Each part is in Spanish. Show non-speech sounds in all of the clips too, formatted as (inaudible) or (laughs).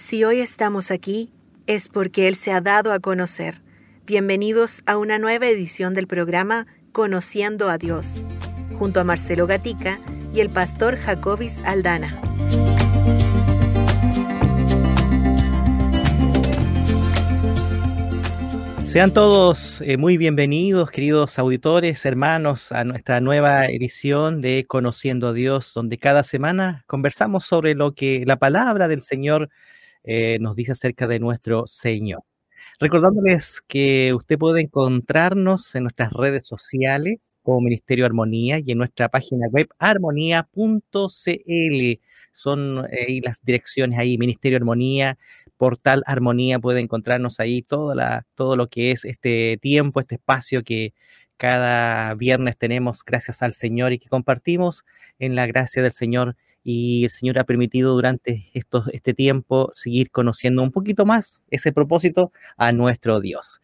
Si hoy estamos aquí, es porque Él se ha dado a conocer. Bienvenidos a una nueva edición del programa Conociendo a Dios, junto a Marcelo Gatica y el pastor Jacobis Aldana. Sean todos eh, muy bienvenidos, queridos auditores, hermanos, a nuestra nueva edición de Conociendo a Dios, donde cada semana conversamos sobre lo que la palabra del Señor eh, nos dice acerca de nuestro Señor. Recordándoles que usted puede encontrarnos en nuestras redes sociales como Ministerio Armonía y en nuestra página web armonía.cl. Son eh, las direcciones ahí, Ministerio Armonía, Portal Armonía, puede encontrarnos ahí todo, lo que es este tiempo, este espacio que cada viernes tenemos gracias al Señor y que compartimos en la gracia del Señor y el Señor ha permitido durante estos, este tiempo seguir conociendo un poquito más ese propósito a nuestro Dios.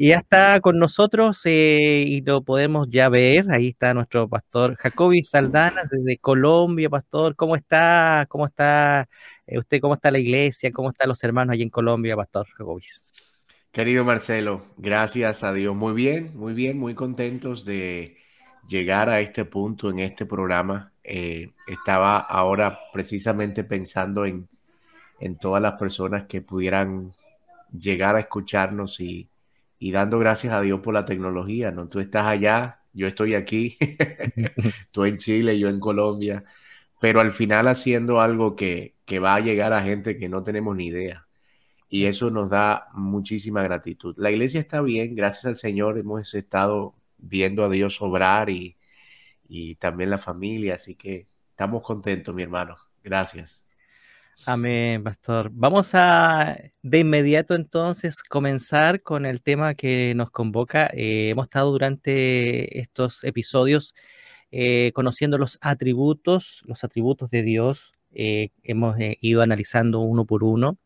Y ya está con nosotros eh, y lo podemos ya ver. Ahí está nuestro pastor Jacobi Saldana desde Colombia. Pastor, ¿cómo está? ¿Cómo está eh, usted? ¿Cómo está la iglesia? ¿Cómo están los hermanos allí en Colombia, Pastor Jacobis? Querido Marcelo, gracias a Dios. Muy bien, muy bien, muy contentos de llegar a este punto en este programa eh, estaba ahora precisamente pensando en, todas las personas que pudieran llegar a escucharnos y, dando gracias a Dios por la tecnología, ¿no? Tú estás allá, yo estoy aquí, (laughs) tú en Chile, yo en Colombia, pero al final haciendo algo que, que va a llegar a gente que no tenemos ni idea. Y eso nos da muchísima gratitud. La iglesia está bien, gracias al Señor hemos estado viendo a Dios obrar y, y también la familia. Así que estamos contentos, mi hermano. Gracias. Amén, pastor. Vamos a de inmediato entonces comenzar con el tema que nos convoca. Eh, hemos estado durante estos episodios eh, conociendo los atributos, los atributos de Dios. Eh, hemos ido analizando uno por uno.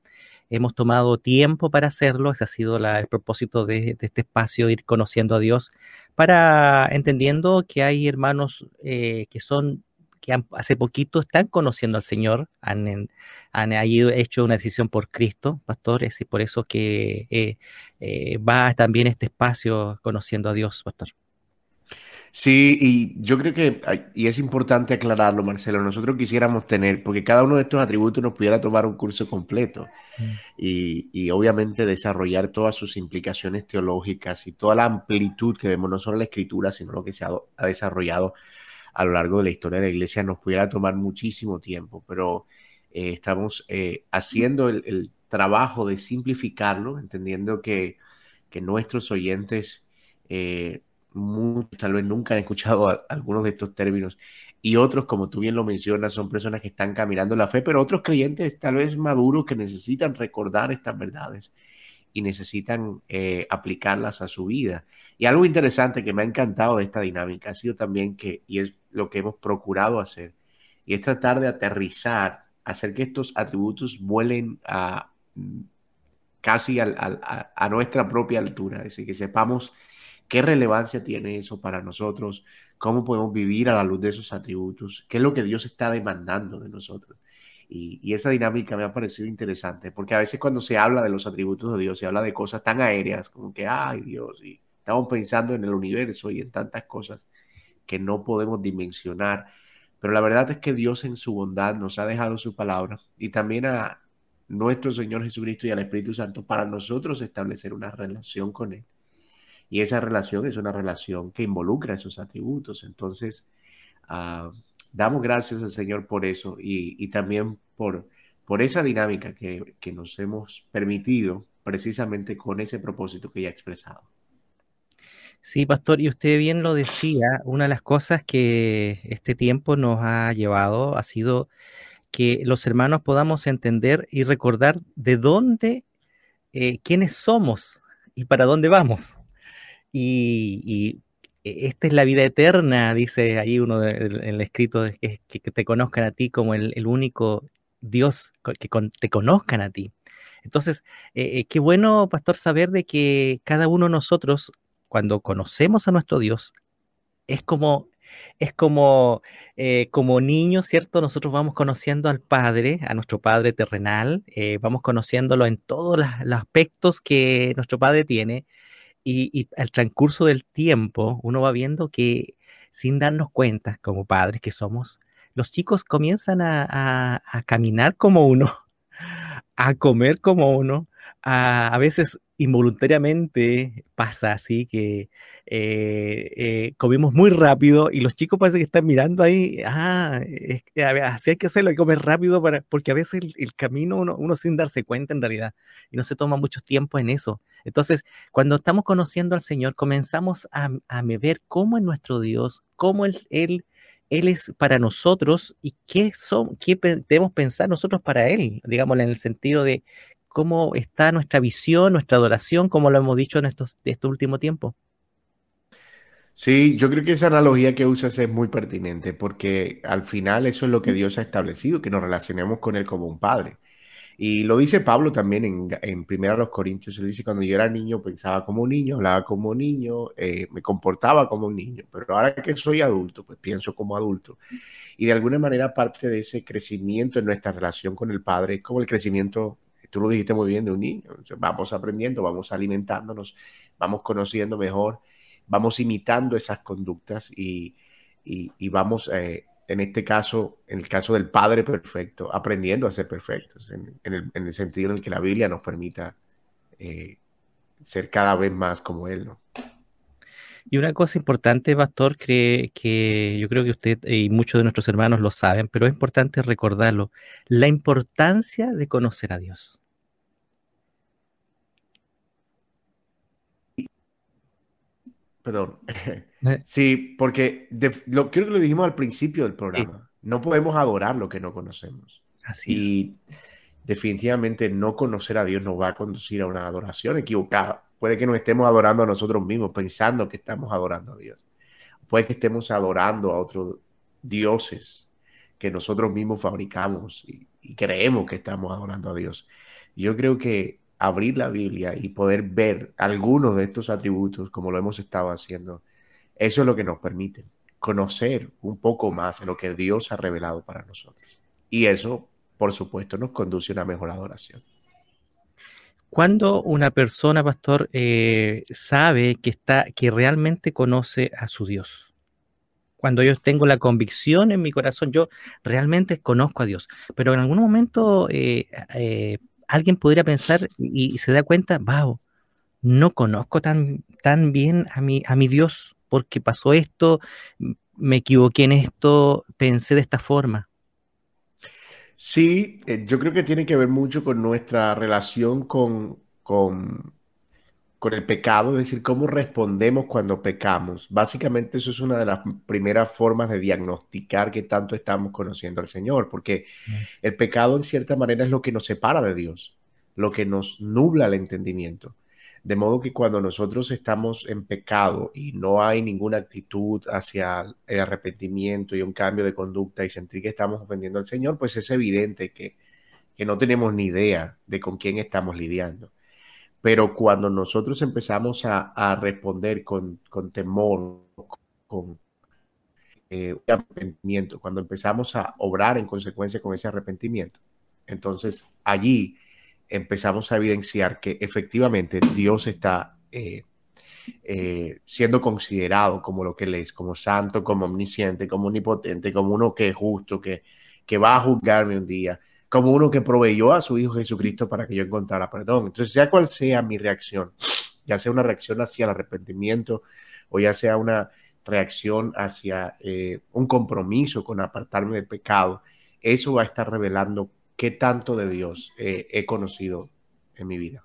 Hemos tomado tiempo para hacerlo, ese ha sido el propósito de, este espacio, ir conociendo a Dios, para entendiendo que hay hermanos eh, que son que hace poquito están conociendo al Señor, han, han, hecho una decisión por Cristo, pastores, y por eso que eh, eh, va también este espacio conociendo a Dios, pastor. Sí, y yo creo que, y es importante aclararlo, Marcelo, nosotros quisiéramos tener, porque cada uno de estos atributos nos pudiera tomar un curso completo mm. y, obviamente desarrollar todas sus implicaciones teológicas y toda la amplitud que vemos, no solo en la escritura, sino lo que se ha, desarrollado a lo largo de la historia de la iglesia, nos pudiera tomar muchísimo tiempo, pero eh, estamos eh, haciendo el, trabajo de simplificarlo, entendiendo que, que nuestros oyentes... Eh, muchos tal vez nunca han escuchado algunos de estos términos y otros, como tú bien lo mencionas, son personas que están caminando la fe, pero otros creyentes tal vez maduros que necesitan recordar estas verdades y necesitan eh, aplicarlas a su vida. Y algo interesante que me ha encantado de esta dinámica ha sido también que, y es lo que hemos procurado hacer, y es tratar de aterrizar, hacer que estos atributos vuelen a mm, casi a, a nuestra propia altura, es decir, que sepamos ¿Qué relevancia tiene eso para nosotros? ¿Cómo podemos vivir a la luz de esos atributos? ¿Qué es lo que Dios está demandando de nosotros? Y, esa dinámica me ha parecido interesante, porque a veces cuando se habla de los atributos de Dios, se habla de cosas tan aéreas como que, ay Dios, y estamos pensando en el universo y en tantas cosas que no podemos dimensionar. Pero la verdad es que Dios en su bondad nos ha dejado su palabra y también a nuestro Señor Jesucristo y al Espíritu Santo para nosotros establecer una relación con Él. Y esa relación es una relación que involucra esos atributos. Entonces, ah, damos gracias al Señor por eso y, también por, por esa dinámica que, nos hemos permitido precisamente con ese propósito que ya he expresado. Sí, pastor, y usted bien lo decía, una de las cosas que este tiempo nos ha llevado ha sido que los hermanos podamos entender y recordar de dónde, eh, quiénes somos y para dónde vamos. Y, e, esta es la vida eterna, dice ahí uno en el escrito, que, te conozcan a ti como el, único Dios, que te conozcan a ti. Entonces, eh, eh, qué bueno, pastor, saber de que cada uno de nosotros, cuando conocemos a nuestro Dios, es como es como, eh, como niños, ¿cierto? Nosotros vamos conociendo al Padre, a nuestro Padre terrenal, eh, vamos conociéndolo en todos los aspectos que nuestro Padre tiene, y, al transcurso del tiempo uno va viendo que sin darnos cuenta como padres que somos, los chicos comienzan a caminar como uno, (laughs) a comer como uno, a, veces involuntariamente pasa así que eh, eh, comemos muy rápido y los chicos parece que están mirando ahí, ah, así hay que hacerlo, hay que comer rápido para, porque a veces el, camino uno, sin darse cuenta en realidad y no se toma mucho tiempo en eso. Entonces, cuando estamos conociendo al Señor, comenzamos a, a ver cómo es nuestro Dios, cómo Él, él él es para nosotros y qué, son, qué debemos pensar nosotros para Él, digamos, en el sentido de cómo está nuestra visión, nuestra adoración, como lo hemos dicho en estos, este último tiempo. Sí, yo creo que esa analogía que usas es muy pertinente porque al final eso es lo que Dios ha establecido, que nos relacionemos con Él como un padre. Y lo dice Pablo también en, en Primera los Corintios, él dice, cuando yo era niño pensaba como un niño, hablaba como un niño, eh, me comportaba como un niño, pero ahora que soy adulto, pues pienso como adulto. Y de alguna manera parte de ese crecimiento en nuestra relación con el Padre es como el crecimiento tú lo dijiste muy bien, de un niño. vamos aprendiendo, vamos alimentándonos, vamos conociendo mejor, vamos imitando esas conductas y, vamos, eh, en este caso, en el caso del Padre perfecto, aprendiendo a ser perfectos, en, el, sentido en el que la Biblia nos permita eh, ser cada vez más como Él, ¿no? Y una cosa importante, Pastor, que, que, yo creo que usted y muchos de nuestros hermanos lo saben, pero es importante recordarlo, la importancia de conocer a Dios. Perdón. Eh. (laughs) Sí, porque lo, creo que lo dijimos al principio del programa. No podemos adorar lo que no conocemos. Así y definitivamente no conocer a Dios nos va a conducir a una adoración equivocada. Puede que nos estemos adorando a nosotros mismos, pensando que estamos adorando a Dios. Puede que estemos adorando a otros dioses que nosotros mismos fabricamos y, y creemos que estamos adorando a Dios. Yo creo que abrir la Biblia y poder ver algunos de estos atributos como lo hemos estado haciendo, eso es lo que nos permite conocer un poco más de lo que Dios ha revelado para nosotros. Y eso, por supuesto, nos conduce a una mejor adoración. Cuando una persona, pastor, eh, sabe que está, que realmente conoce a su Dios, cuando yo tengo la convicción en mi corazón, yo realmente conozco a Dios, pero en algún momento eh, eh, alguien podría pensar y, se da cuenta, wow, no conozco tan, tan bien a mi, a mi Dios porque pasó esto, me equivoqué en esto, pensé de esta forma. Sí, eh, yo creo que tiene que ver mucho con nuestra relación con, con, con el pecado, es decir, cómo respondemos cuando pecamos. Básicamente eso es una de las primeras formas de diagnosticar que tanto estamos conociendo al Señor, porque el pecado en cierta manera es lo que nos separa de Dios, lo que nos nubla el entendimiento. De modo que cuando nosotros estamos en pecado y no hay ninguna actitud hacia el arrepentimiento y un cambio de conducta y sentir que estamos ofendiendo al Señor, pues es evidente que, que no tenemos ni idea de con quién estamos lidiando. Pero cuando nosotros empezamos a, responder con, temor, con eh, arrepentimiento, cuando empezamos a obrar en consecuencia con ese arrepentimiento, entonces allí empezamos a evidenciar que efectivamente Dios está eh, eh, siendo considerado como lo que Él es, como santo, como omnisciente, como omnipotente, como uno que es justo, que, que va a juzgarme un día, como uno que proveyó a su Hijo Jesucristo para que yo encontrara perdón. Entonces, sea cual sea mi reacción, ya sea una reacción hacia el arrepentimiento o ya sea una reacción hacia eh, un compromiso con apartarme del pecado, eso va a estar revelando qué tanto de Dios eh, he conocido en mi vida.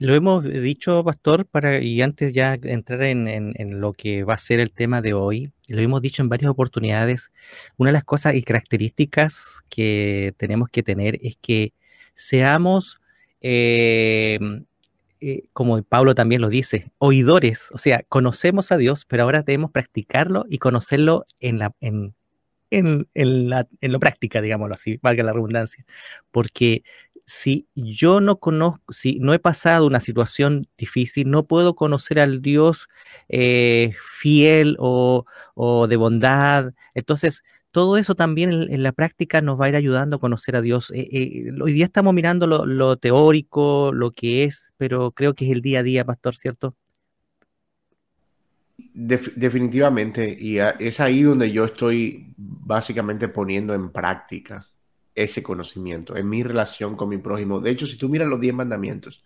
Lo hemos dicho, Pastor, para, y antes ya entrar en, lo que va a ser el tema de hoy, lo hemos dicho en varias oportunidades, una de las cosas y características que tenemos que tener es que seamos, eh, eh, como Pablo también lo dice, oidores, o sea, conocemos a Dios, pero ahora debemos practicarlo y conocerlo en la, en, en, la, en lo práctica, digámoslo así, valga la redundancia, porque si yo no conozco, si no he pasado una situación difícil, no puedo conocer al Dios eh, fiel o, de bondad. Entonces, todo eso también en, la práctica nos va a ir ayudando a conocer a Dios. Eh, eh, hoy día estamos mirando lo, teórico, lo que es, pero creo que es el día a día, pastor, ¿cierto? definitivamente, y es ahí donde yo estoy básicamente poniendo en práctica ese conocimiento en mi relación con mi prójimo. De hecho, si tú miras los diez mandamientos,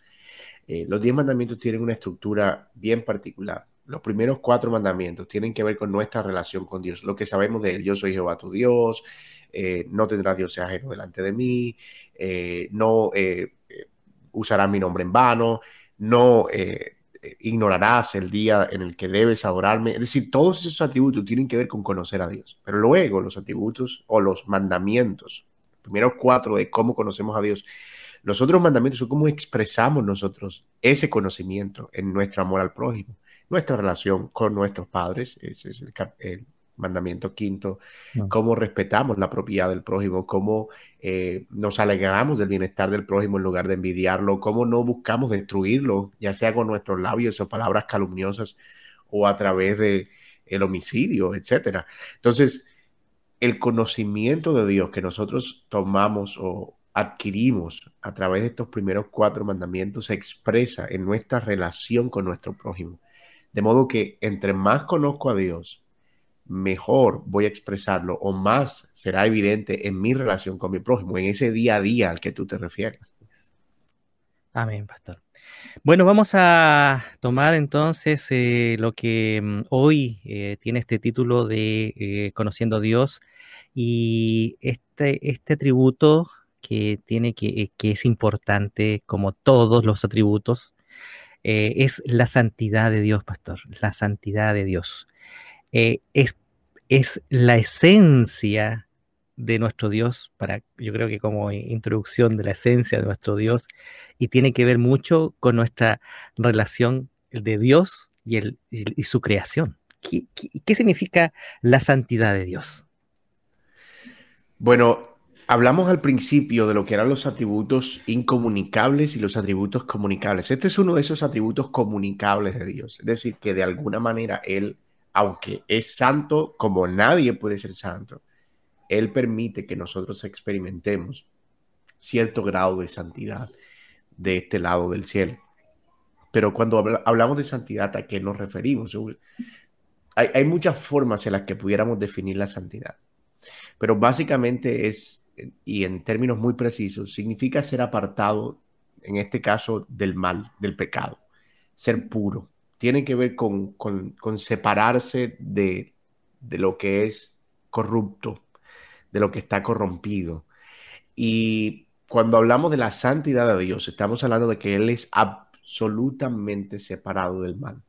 eh, los diez mandamientos tienen una estructura bien particular. Los primeros cuatro mandamientos tienen que ver con nuestra relación con Dios, lo que sabemos de él. Yo soy Jehová tu Dios, eh, no tendrás Dios ajeno delante de mí, eh, no usarás mi nombre en vano, no ignorarás el día en el que debes adorarme. Es decir, todos esos atributos tienen que ver con conocer a Dios. Pero luego los atributos o los mandamientos primeros cuatro de cómo conocemos a Dios. Los otros mandamientos son cómo expresamos nosotros ese conocimiento en nuestro amor al prójimo, nuestra relación con nuestros padres, ese es el, mandamiento quinto, cómo respetamos la propiedad del prójimo, cómo eh, nos alegramos del bienestar del prójimo en lugar de envidiarlo, cómo no buscamos destruirlo, ya sea con nuestros labios o palabras calumniosas o a través de el homicidio, etcétera. Entonces, el conocimiento de Dios que nosotros tomamos o adquirimos a través de estos primeros cuatro mandamientos se expresa en nuestra relación con nuestro prójimo. De modo que entre más conozco a Dios, mejor voy a expresarlo o más será evidente en mi relación con mi prójimo, en ese día a día al que tú te refieres. Amén, pastor. Bueno, vamos a tomar entonces eh, lo que mm, hoy eh, tiene este título de eh, Conociendo a Dios y este, este atributo que tiene que, que es importante como todos los atributos es la santidad de Dios, pastor, la santidad de Dios. es, es la esencia de nuestro Dios, para, yo creo que como introducción de la esencia de nuestro Dios, y tiene que ver mucho con nuestra relación de Dios y, el, y su creación. ¿Qué, qué, significa la santidad de Dios? Bueno, hablamos al principio de lo que eran los atributos incomunicables y los atributos comunicables. Este es uno de esos atributos comunicables de Dios. Es decir, que de alguna manera Él, aunque es santo como nadie puede ser santo, él permite que nosotros experimentemos cierto grado de santidad de este lado del cielo. Pero cuando hablamos de santidad, ¿a qué nos referimos? Hay, muchas formas en las que pudiéramos definir la santidad, pero básicamente es, y en términos muy precisos, significa ser apartado, en este caso, del mal, del pecado, ser puro. Tiene que ver con, separarse de, de lo que es corrupto, de lo que está corrompido. Y cuando hablamos de la santidad de Dios, estamos hablando de que Él es absolutamente separado del mal.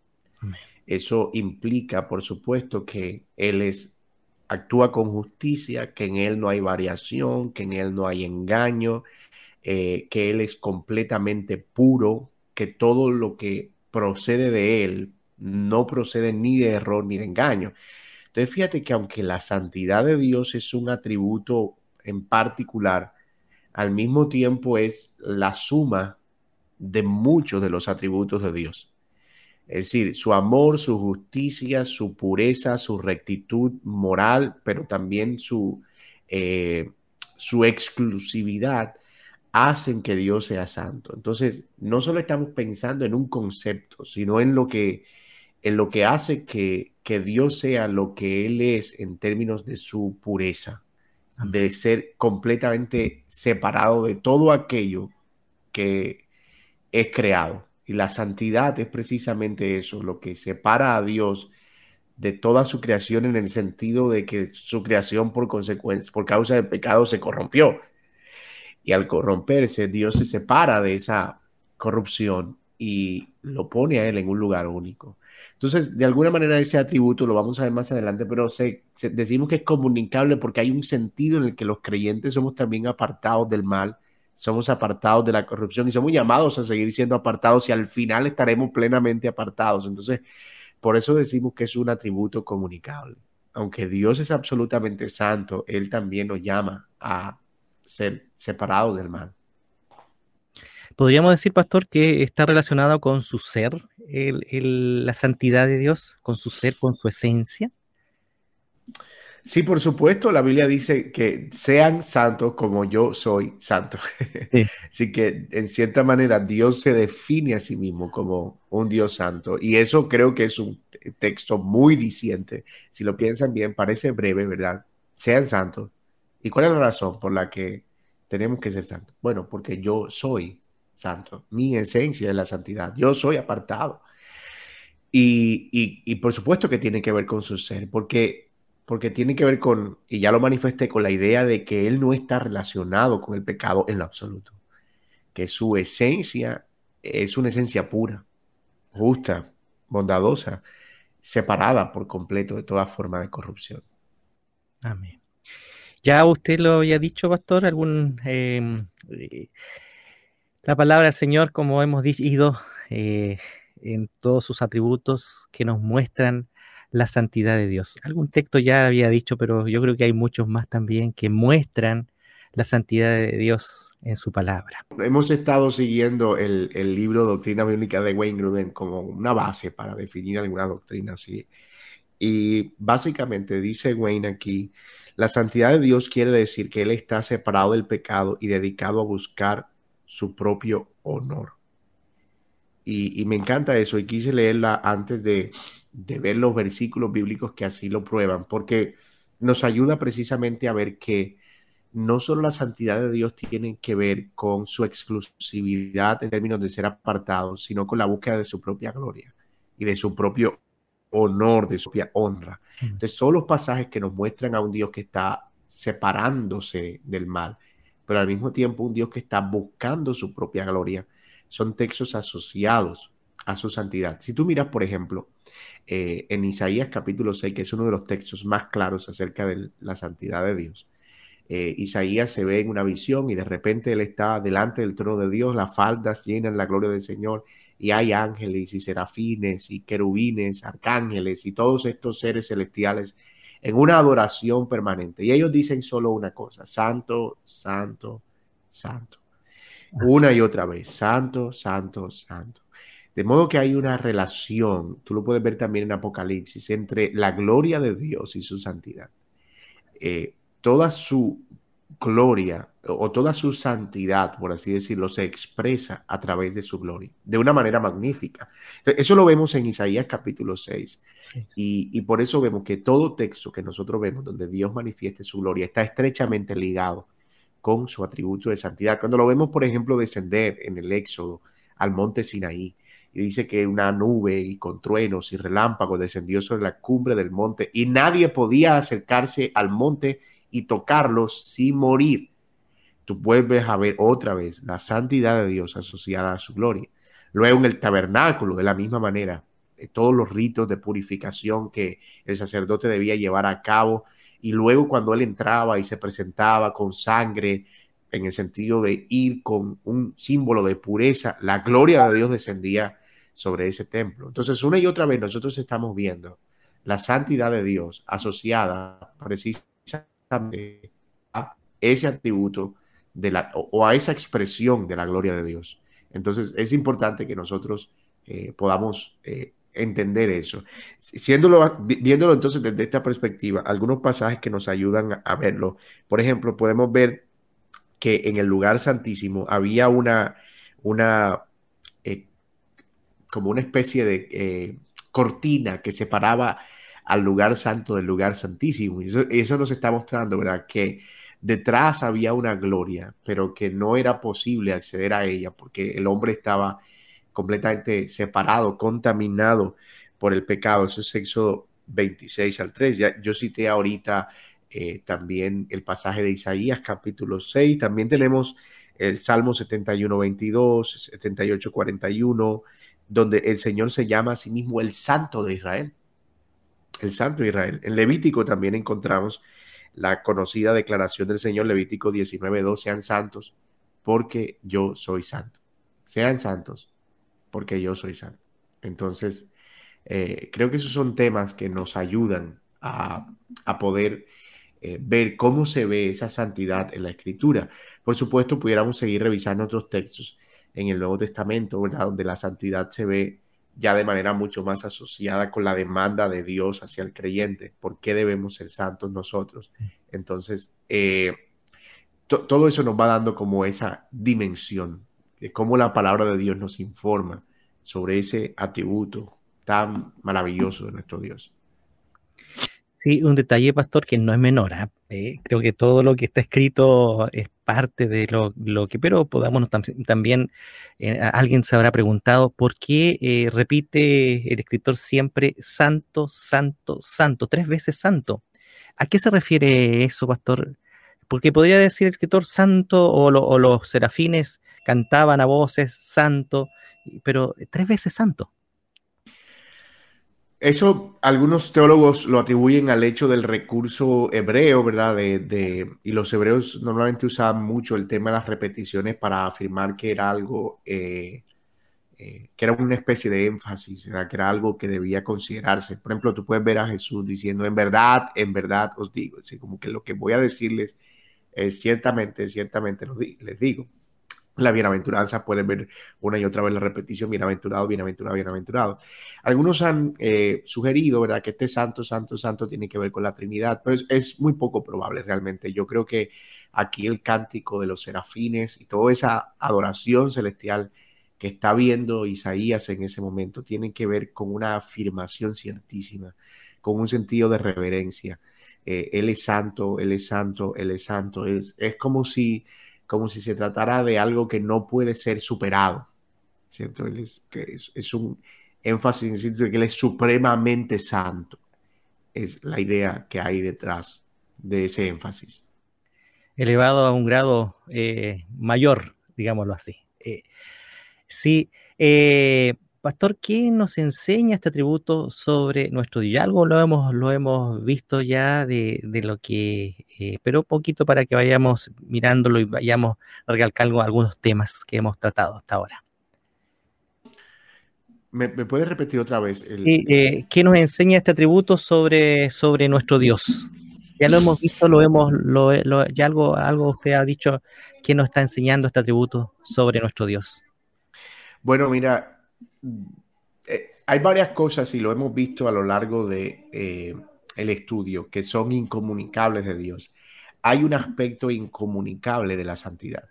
Eso implica, por supuesto, que Él es actúa con justicia, que en Él no hay variación, que en Él no hay engaño, eh, que Él es completamente puro, que todo lo que procede de Él no procede ni de error ni de engaño. Entonces, fíjate que aunque la santidad de Dios es un atributo en particular, al mismo tiempo es la suma de muchos de los atributos de Dios. Es decir, su amor, su justicia, su pureza, su rectitud moral, pero también su, eh, su exclusividad hacen que Dios sea santo. Entonces, no solo estamos pensando en un concepto, sino en lo que, en lo que hace que, que Dios sea lo que Él es en términos de su pureza, de ser completamente separado de todo aquello que es creado. Y la santidad es precisamente eso, lo que separa a Dios de toda su creación en el sentido de que su creación por consecuencia, por causa del pecado se corrompió. Y al corromperse, Dios se separa de esa corrupción y lo pone a él en un lugar único. Entonces, de alguna manera ese atributo lo vamos a ver más adelante, pero decimos que es comunicable porque hay un sentido en el que los creyentes somos también apartados del mal, somos apartados de la corrupción y somos llamados a seguir siendo apartados y al final estaremos plenamente apartados. Entonces, por eso decimos que es un atributo comunicable. Aunque Dios es absolutamente santo, Él también nos llama a ser separados del mal. podríamos decir, pastor, que está relacionado con su ser, la santidad de Dios, con su ser, con su esencia. Sí, por supuesto, la Biblia dice que sean santos como yo soy santo. (laughs) Así que en cierta manera Dios se define a sí mismo como un Dios santo. Y eso creo que es un texto muy diciente. Si lo piensan bien, parece breve, ¿verdad? Sean santos. ¿Y cuál es la razón por la que tenemos que ser santos? Bueno, porque yo soy santo. Mi esencia es la santidad. Yo soy apartado. Y, y, y por supuesto que tiene que ver con su ser, porque porque tiene que ver con, y ya lo manifesté, con la idea de que él no está relacionado con el pecado en lo absoluto, que su esencia es una esencia pura, justa, bondadosa, separada por completo de toda forma de corrupción. Amén. Ya usted lo había dicho, pastor, algún eh, la palabra del Señor, como hemos dicho, eh, en todos sus atributos que nos muestran la santidad de Dios. Algún texto ya había dicho, pero yo creo que hay muchos más también que muestran la santidad de Dios en su palabra. Hemos estado siguiendo el, libro Doctrina Bíblica de Wayne Gruden como una base para definir alguna doctrina así. Y básicamente dice Wayne aquí, la santidad de Dios quiere decir que Él está separado del pecado y dedicado a buscar su propio honor. Y, y me encanta eso y quise leerla antes de, de ver los versículos bíblicos que así lo prueban, porque nos ayuda precisamente a ver que no solo la santidad de Dios tiene que ver con su exclusividad en términos de ser apartado, sino con la búsqueda de su propia gloria y de su propio honor, de su propia honra. Entonces, son los pasajes que nos muestran a un Dios que está separándose del mal, pero al mismo tiempo un Dios que está buscando su propia gloria. Son textos asociados a su santidad. Si tú miras, por ejemplo, eh, en Isaías capítulo 6, que es uno de los textos más claros acerca de la santidad de Dios, eh, Isaías se ve en una visión y de repente él está delante del trono de Dios, las faldas llenan la gloria del Señor y hay ángeles y serafines y querubines, arcángeles y todos estos seres celestiales en una adoración permanente. Y ellos dicen solo una cosa, santo, santo, santo. Una y otra vez, santo, santo, santo. De modo que hay una relación, tú lo puedes ver también en Apocalipsis, entre la gloria de Dios y su santidad. Eh, toda su gloria o toda su santidad, por así decirlo, se expresa a través de su gloria, de una manera magnífica. Eso lo vemos en Isaías capítulo 6. Y, y, por eso vemos que todo texto que nosotros vemos donde Dios manifieste su gloria está estrechamente ligado con su atributo de santidad. Cuando lo vemos, por ejemplo, descender en el Éxodo al monte Sinaí, y dice que una nube y con truenos y relámpagos descendió sobre la cumbre del monte y nadie podía acercarse al monte y tocarlo sin morir. Tú vuelves a ver otra vez la santidad de Dios asociada a su gloria. Luego en el tabernáculo, de la misma manera, eh, todos los ritos de purificación que el sacerdote debía llevar a cabo. Y luego cuando él entraba y se presentaba con sangre, en el sentido de ir con un símbolo de pureza, la gloria de Dios descendía sobre ese templo. Entonces, una y otra vez nosotros estamos viendo la santidad de Dios asociada precisamente a ese atributo de la, o, a esa expresión de la gloria de Dios. Entonces, es importante que nosotros eh, podamos eh, entender eso. Viéndolo entonces desde esta perspectiva, algunos pasajes que nos ayudan a verlo. Por ejemplo, podemos ver que en el lugar santísimo había una, una como una especie de eh, cortina que separaba al lugar santo del lugar santísimo. Y eso, eso, nos está mostrando, ¿verdad? Que detrás había una gloria, pero que no era posible acceder a ella porque el hombre estaba completamente separado, contaminado por el pecado. Eso es Éxodo 26 al 3. Ya, yo cité ahorita eh, también el pasaje de Isaías capítulo 6. También tenemos el Salmo 71, 22, 78, 41 donde el Señor se llama a sí mismo el Santo de Israel. El Santo de Israel. En Levítico también encontramos la conocida declaración del Señor, Levítico 19.2, sean santos porque yo soy santo. Sean santos porque yo soy santo. Entonces, eh, creo que esos son temas que nos ayudan a, poder eh, ver cómo se ve esa santidad en la escritura. Por supuesto, pudiéramos seguir revisando otros textos en el Nuevo Testamento, ¿verdad? Donde la santidad se ve ya de manera mucho más asociada con la demanda de Dios hacia el creyente. ¿Por qué debemos ser santos nosotros? Entonces, eh, todo eso nos va dando como esa dimensión de cómo la palabra de Dios nos informa sobre ese atributo tan maravilloso de nuestro Dios. Sí, un detalle, pastor, que no es menor. ¿ah? Eh, creo que todo lo que está escrito es parte de lo, que, pero podamos también, eh, alguien se habrá preguntado por qué eh, repite el escritor siempre santo, santo, santo, tres veces santo. ¿A qué se refiere eso, pastor? Porque podría decir el escritor santo o, o los serafines cantaban a voces santo, pero tres veces santo. Eso algunos teólogos lo atribuyen al hecho del recurso hebreo, ¿verdad? De, y los hebreos normalmente usaban mucho el tema de las repeticiones para afirmar que era algo, eh, eh, que era una especie de énfasis, que era algo que debía considerarse. Por ejemplo, tú puedes ver a Jesús diciendo, en verdad, en verdad os digo, como que lo que voy a decirles es ciertamente, ciertamente les digo la bienaventuranza, pueden ver una y otra vez la repetición, bienaventurado, bienaventurado, bienaventurado. Algunos han eh, sugerido, ¿verdad?, que este santo, santo, santo tiene que ver con la Trinidad, pero es, muy poco probable realmente. Yo creo que aquí el cántico de los serafines y toda esa adoración celestial que está viendo Isaías en ese momento tiene que ver con una afirmación ciertísima, con un sentido de reverencia. Eh, él es santo, Él es santo, Él es santo. Es, es como si como si se tratara de algo que no puede ser superado. ¿Cierto? Él es, un énfasis en el sentido de que Él es supremamente santo. Es la idea que hay detrás de ese énfasis. Elevado a un grado eh, mayor, digámoslo así. Eh, sí, eh, Pastor, ¿qué nos enseña este atributo sobre nuestro diálogo? Lo hemos, lo hemos visto ya de, lo que, eh, pero un poquito para que vayamos mirándolo y vayamos recalcando algunos temas que hemos tratado hasta ahora. ¿Me, puedes repetir otra vez? Eh, ¿Qué nos enseña este atributo sobre, sobre nuestro Dios? Ya lo hemos visto, lo hemos, lo, ya algo, algo usted ha dicho que nos está enseñando este atributo sobre nuestro Dios. Bueno, mira, eh, hay varias cosas y lo hemos visto a lo largo de eh, el estudio que son incomunicables de Dios. Hay un aspecto incomunicable de la santidad.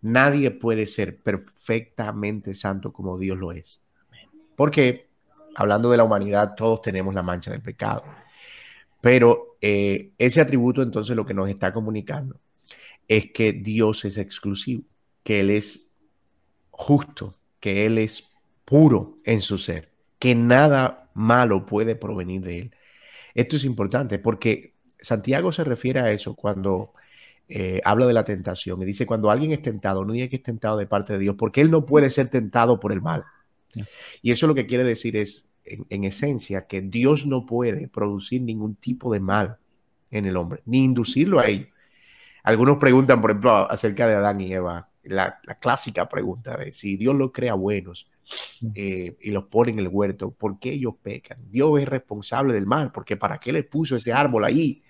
Nadie puede ser perfectamente santo como Dios lo es. Porque, hablando de la humanidad, todos tenemos la mancha del pecado. Pero eh, ese atributo entonces lo que nos está comunicando es que Dios es exclusivo, que Él es justo, que Él es puro en su ser, que nada malo puede provenir de él. Esto es importante porque Santiago se refiere a eso cuando eh, habla de la tentación y dice, cuando alguien es tentado, no diga que es tentado de parte de Dios, porque él no puede ser tentado por el mal. Y eso lo que quiere decir es, en, esencia, que Dios no puede producir ningún tipo de mal en el hombre, ni inducirlo a ello. Algunos preguntan, por ejemplo, acerca de Adán y Eva, la, la clásica pregunta de si Dios los crea buenos eh, y los pone en el huerto, ¿por qué ellos pecan? Dios es responsable del mal, porque ¿para qué le puso ese árbol ahí?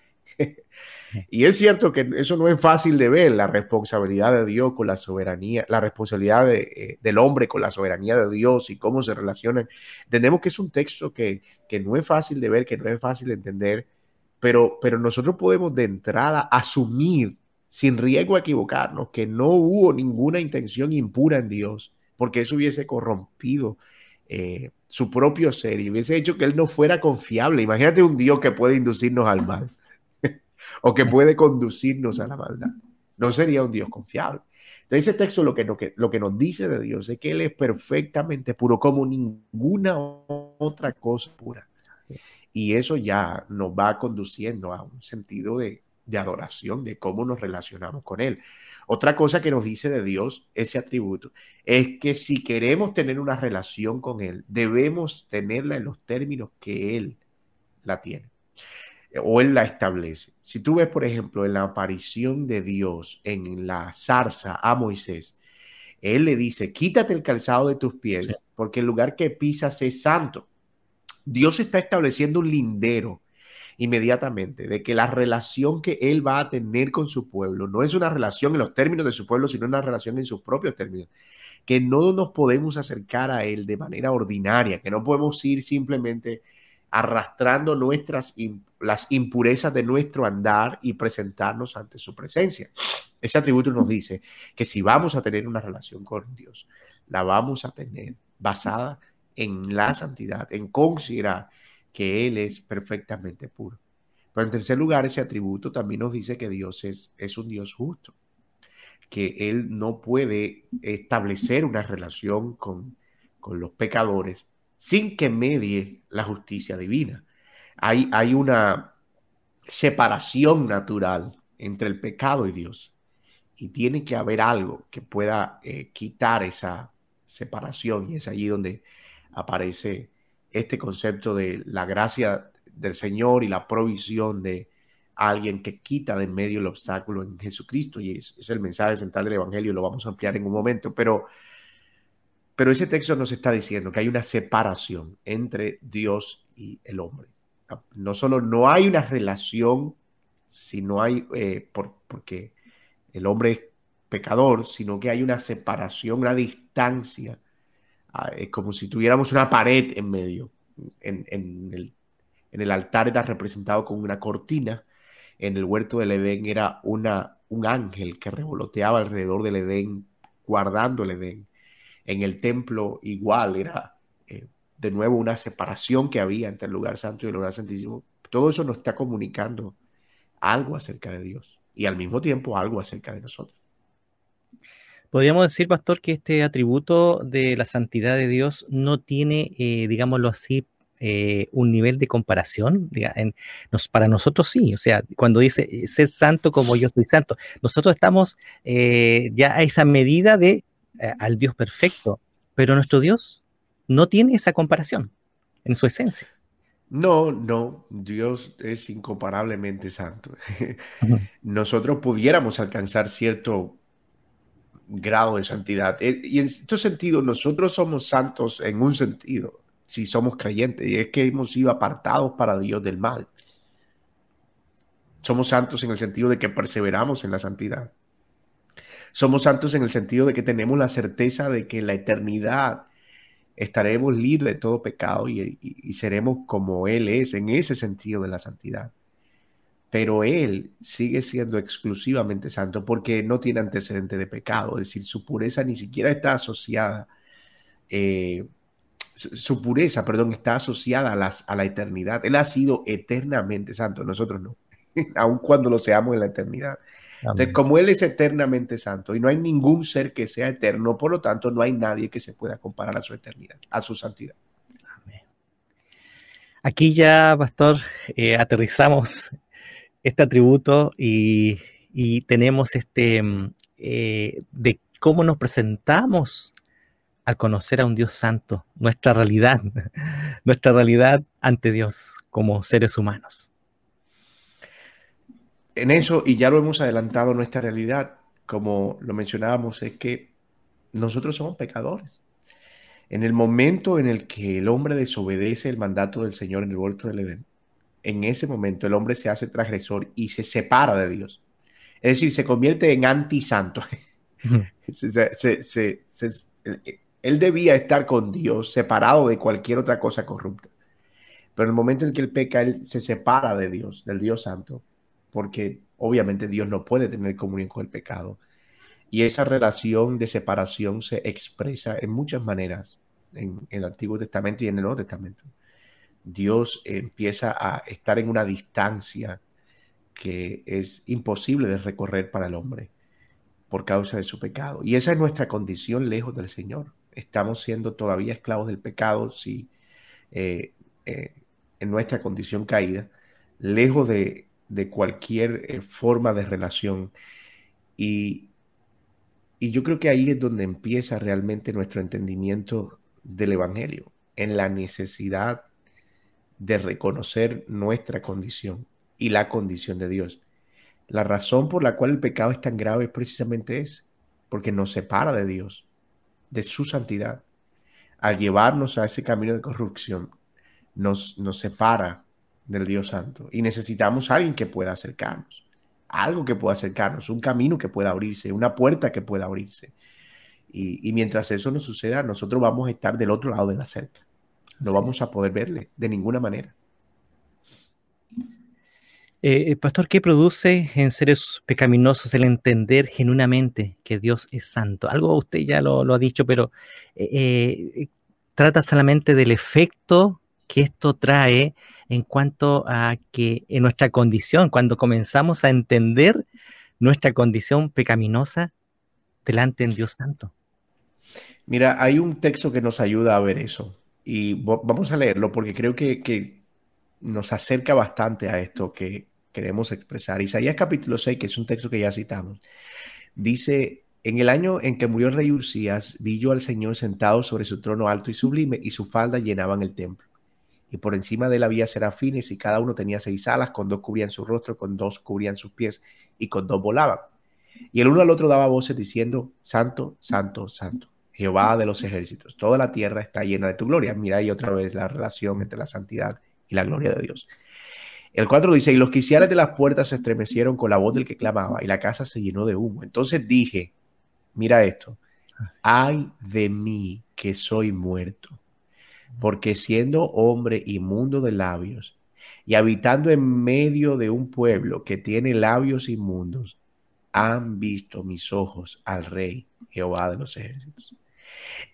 y es cierto que eso no es fácil de ver, la responsabilidad de Dios con la soberanía, la responsabilidad eh, del hombre con la soberanía de Dios y cómo se relacionan. Entendemos que es un texto que, que no es fácil de ver, que no es fácil de entender, pero, pero nosotros podemos de entrada asumir sin riesgo a equivocarnos que no hubo ninguna intención impura en Dios porque eso hubiese corrompido eh, su propio ser y hubiese hecho que él no fuera confiable. Imagínate un Dios que puede inducirnos al mal (laughs) o que puede conducirnos a la maldad. No sería un Dios confiable. Entonces ese texto lo que, lo que, lo que nos dice de Dios es que Él es perfectamente puro como ninguna otra cosa pura. Y eso ya nos va conduciendo a un sentido de, de adoración, de cómo nos relacionamos con Él. Otra cosa que nos dice de Dios, ese atributo, es que si queremos tener una relación con Él, debemos tenerla en los términos que Él la tiene o Él la establece. Si tú ves, por ejemplo, en la aparición de Dios en la zarza a Moisés, Él le dice, quítate el calzado de tus pies, porque el lugar que pisas es santo. Dios está estableciendo un lindero inmediatamente de que la relación que él va a tener con su pueblo no es una relación en los términos de su pueblo, sino una relación en sus propios términos. Que no nos podemos acercar a él de manera ordinaria, que no podemos ir simplemente arrastrando nuestras las impurezas de nuestro andar y presentarnos ante su presencia. Ese atributo nos dice que si vamos a tener una relación con Dios, la vamos a tener basada en la santidad, en considerar que Él es perfectamente puro. Pero en tercer lugar, ese atributo también nos dice que Dios es, es un Dios justo, que Él no puede establecer una relación con, con los pecadores sin que medie la justicia divina. Hay, hay una separación natural entre el pecado y Dios. Y tiene que haber algo que pueda eh, quitar esa separación. Y es allí donde aparece este concepto de la gracia del Señor y la provisión de alguien que quita de en medio el obstáculo en Jesucristo. Y es, es, el mensaje central del Evangelio, lo vamos a ampliar en un momento, pero, pero ese texto nos está diciendo que hay una separación entre Dios y el hombre. No solo no hay una relación, sino hay, eh, por, porque el hombre es pecador, sino que hay una separación, una distancia es como si tuviéramos una pared en medio. En, el, en, el, altar era representado con una cortina. En el huerto del Edén era una, un ángel que revoloteaba alrededor del Edén, guardando el Edén. En el templo igual era eh, de nuevo una separación que había entre el lugar santo y el lugar santísimo. Todo eso nos está comunicando algo acerca de Dios y al mismo tiempo algo acerca de nosotros. Podríamos decir, pastor, que este atributo de la santidad de Dios no tiene, eh, digámoslo así, eh, un nivel de comparación. para nosotros sí, o sea, cuando dice, eh, ser santo como yo soy santo, nosotros estamos ya a esa medida de al Dios perfecto, pero nuestro Dios no tiene esa comparación en su esencia. No, no, Dios es incomparablemente santo. (laughs) Nosotros pudiéramos alcanzar cierto grado de santidad. Eh, y en este sentido, nosotros somos santos en un sentido, si somos creyentes, y es que hemos sido apartados para Dios del mal. Somos santos en el sentido de que perseveramos en la santidad. Somos santos en el sentido de que tenemos la certeza de que en la eternidad estaremos libres de todo pecado y seremos como Él es, en ese sentido de la santidad pero él sigue siendo exclusivamente santo porque no tiene antecedente de pecado, es decir, su pureza ni siquiera está asociada, eh, su, pureza, perdón, está asociada a, las, a la eternidad. Él ha sido eternamente santo, nosotros no, (laughs) aun cuando lo seamos en la eternidad. Entonces, como Él es eternamente santo y no hay ningún ser que sea eterno, por lo tanto, no hay nadie que se pueda comparar a su eternidad, a su santidad. Aquí ya, pastor, eh, aterrizamos este atributo y, tenemos este mm, eh, de cómo nos presentamos al conocer a un Dios santo, nuestra realidad, (laughs) nuestra realidad ante Dios como seres humanos. En eso, y ya lo hemos adelantado, nuestra realidad, como lo mencionábamos, es que nosotros somos pecadores. En el momento en el que el hombre desobedece el mandato del Señor en el huerto del Edén, en ese momento el hombre se hace transgresor y se separa de Dios. Es decir, se convierte en antisanto. (laughs) él debía estar con Dios, separado de cualquier otra cosa corrupta. Pero en el momento en que él peca, él se separa de Dios, del Dios santo, porque obviamente Dios no puede tener comunión con el pecado. Y esa relación de separación se expresa en muchas maneras en el Antiguo Testamento y en el Nuevo Testamento. Dios empieza a estar en una distancia que es imposible de recorrer para el hombre por causa de su pecado. Y esa es nuestra condición lejos del Señor. Estamos siendo todavía esclavos del pecado si eh, eh, en nuestra condición caída, lejos de, cualquier eh, forma de relación. Y, y yo creo que ahí es donde empieza realmente nuestro entendimiento del Evangelio, en la necesidad de reconocer nuestra condición y la condición de Dios. La razón por la cual el pecado es tan grave precisamente es porque nos separa de Dios, de su santidad. Al llevarnos a ese camino de corrupción, nos, nos separa del Dios Santo y necesitamos alguien que pueda acercarnos, algo que pueda acercarnos, un camino que pueda abrirse, una puerta que pueda abrirse. Y, mientras eso no suceda, nosotros vamos a estar del otro lado de la cerca. No vamos a poder verle de ninguna manera. Eh, pastor, ¿qué produce en seres pecaminosos el entender genuinamente que Dios es santo? Algo usted ya lo, ha dicho, pero eh, eh, trata solamente del efecto que esto trae en cuanto a que en nuestra condición, cuando comenzamos a entender nuestra condición pecaminosa delante en Dios Santo. Mira, hay un texto que nos ayuda a ver eso y vamos a leerlo porque creo que, nos acerca bastante a esto que queremos expresar. Isaías capítulo 6, que es un texto que ya citamos, dice, en el año en que murió el rey Usías, vi yo al Señor sentado sobre su trono alto y sublime y su falda llenaban el templo. Y por encima de él había serafines y cada uno tenía seis alas, con dos cubrían su rostro, con dos cubrían sus pies y con dos volaban. Y el uno al otro daba voces diciendo, Santo, Santo, Santo Jehová de los ejércitos, toda la tierra está llena de tu gloria. Mira ahí otra vez la relación entre la santidad y la gloria de Dios. El 4 dice, y los quiciales de las puertas se estremecieron con la voz del que clamaba, y la casa se llenó de humo. Entonces dije, mira esto, ay de mí que soy muerto, porque siendo hombre inmundo de labios, y habitando en medio de un pueblo que tiene labios inmundos, han visto mis ojos al rey Jehová de los ejércitos.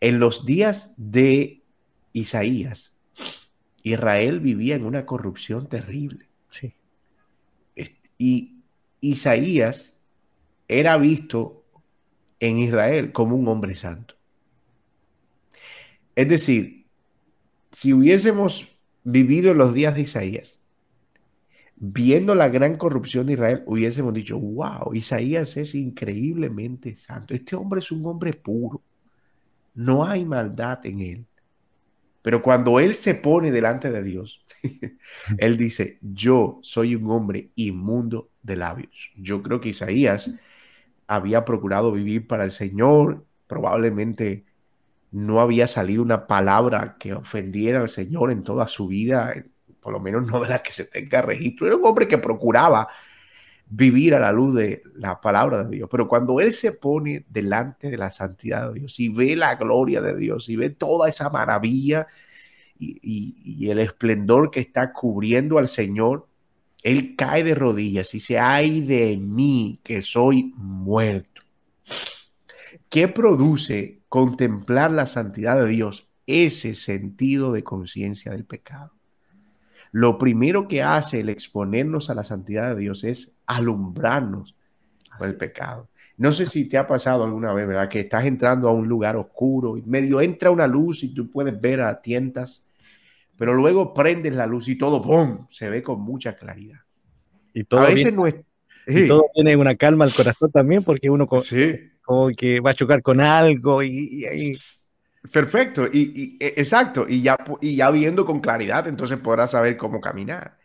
En los días de Isaías, Israel vivía en una corrupción terrible. Sí. Y Isaías era visto en Israel como un hombre santo. Es decir, si hubiésemos vivido los días de Isaías, viendo la gran corrupción de Israel, hubiésemos dicho, wow, Isaías es increíblemente santo. Este hombre es un hombre puro. No hay maldad en él. Pero cuando él se pone delante de Dios, (laughs) él dice, yo soy un hombre inmundo de labios. Yo creo que Isaías había procurado vivir para el Señor, probablemente no había salido una palabra que ofendiera al Señor en toda su vida, por lo menos no de la que se tenga registro. Era un hombre que procuraba vivir a la luz de la palabra de Dios. Pero cuando Él se pone delante de la santidad de Dios y ve la gloria de Dios y ve toda esa maravilla y, el esplendor que está cubriendo al Señor, Él cae de rodillas y dice, ay de mí que soy muerto. ¿Qué produce contemplar la santidad de Dios? Ese sentido de conciencia del pecado lo primero que hace el exponernos a la santidad de Dios es alumbrarnos por el pecado. No sé si te ha pasado alguna vez, ¿verdad? Que estás entrando a un lugar oscuro y medio entra una luz y tú puedes ver a tientas, pero luego prendes la luz y todo, ¡pum!, se ve con mucha claridad. Y todo, a veces no es... y todo tiene una calma al corazón también porque uno como, que va a chocar con algo y, y, Perfecto, y, e, exacto, y ya, y ya viendo con claridad, entonces podrás saber cómo caminar.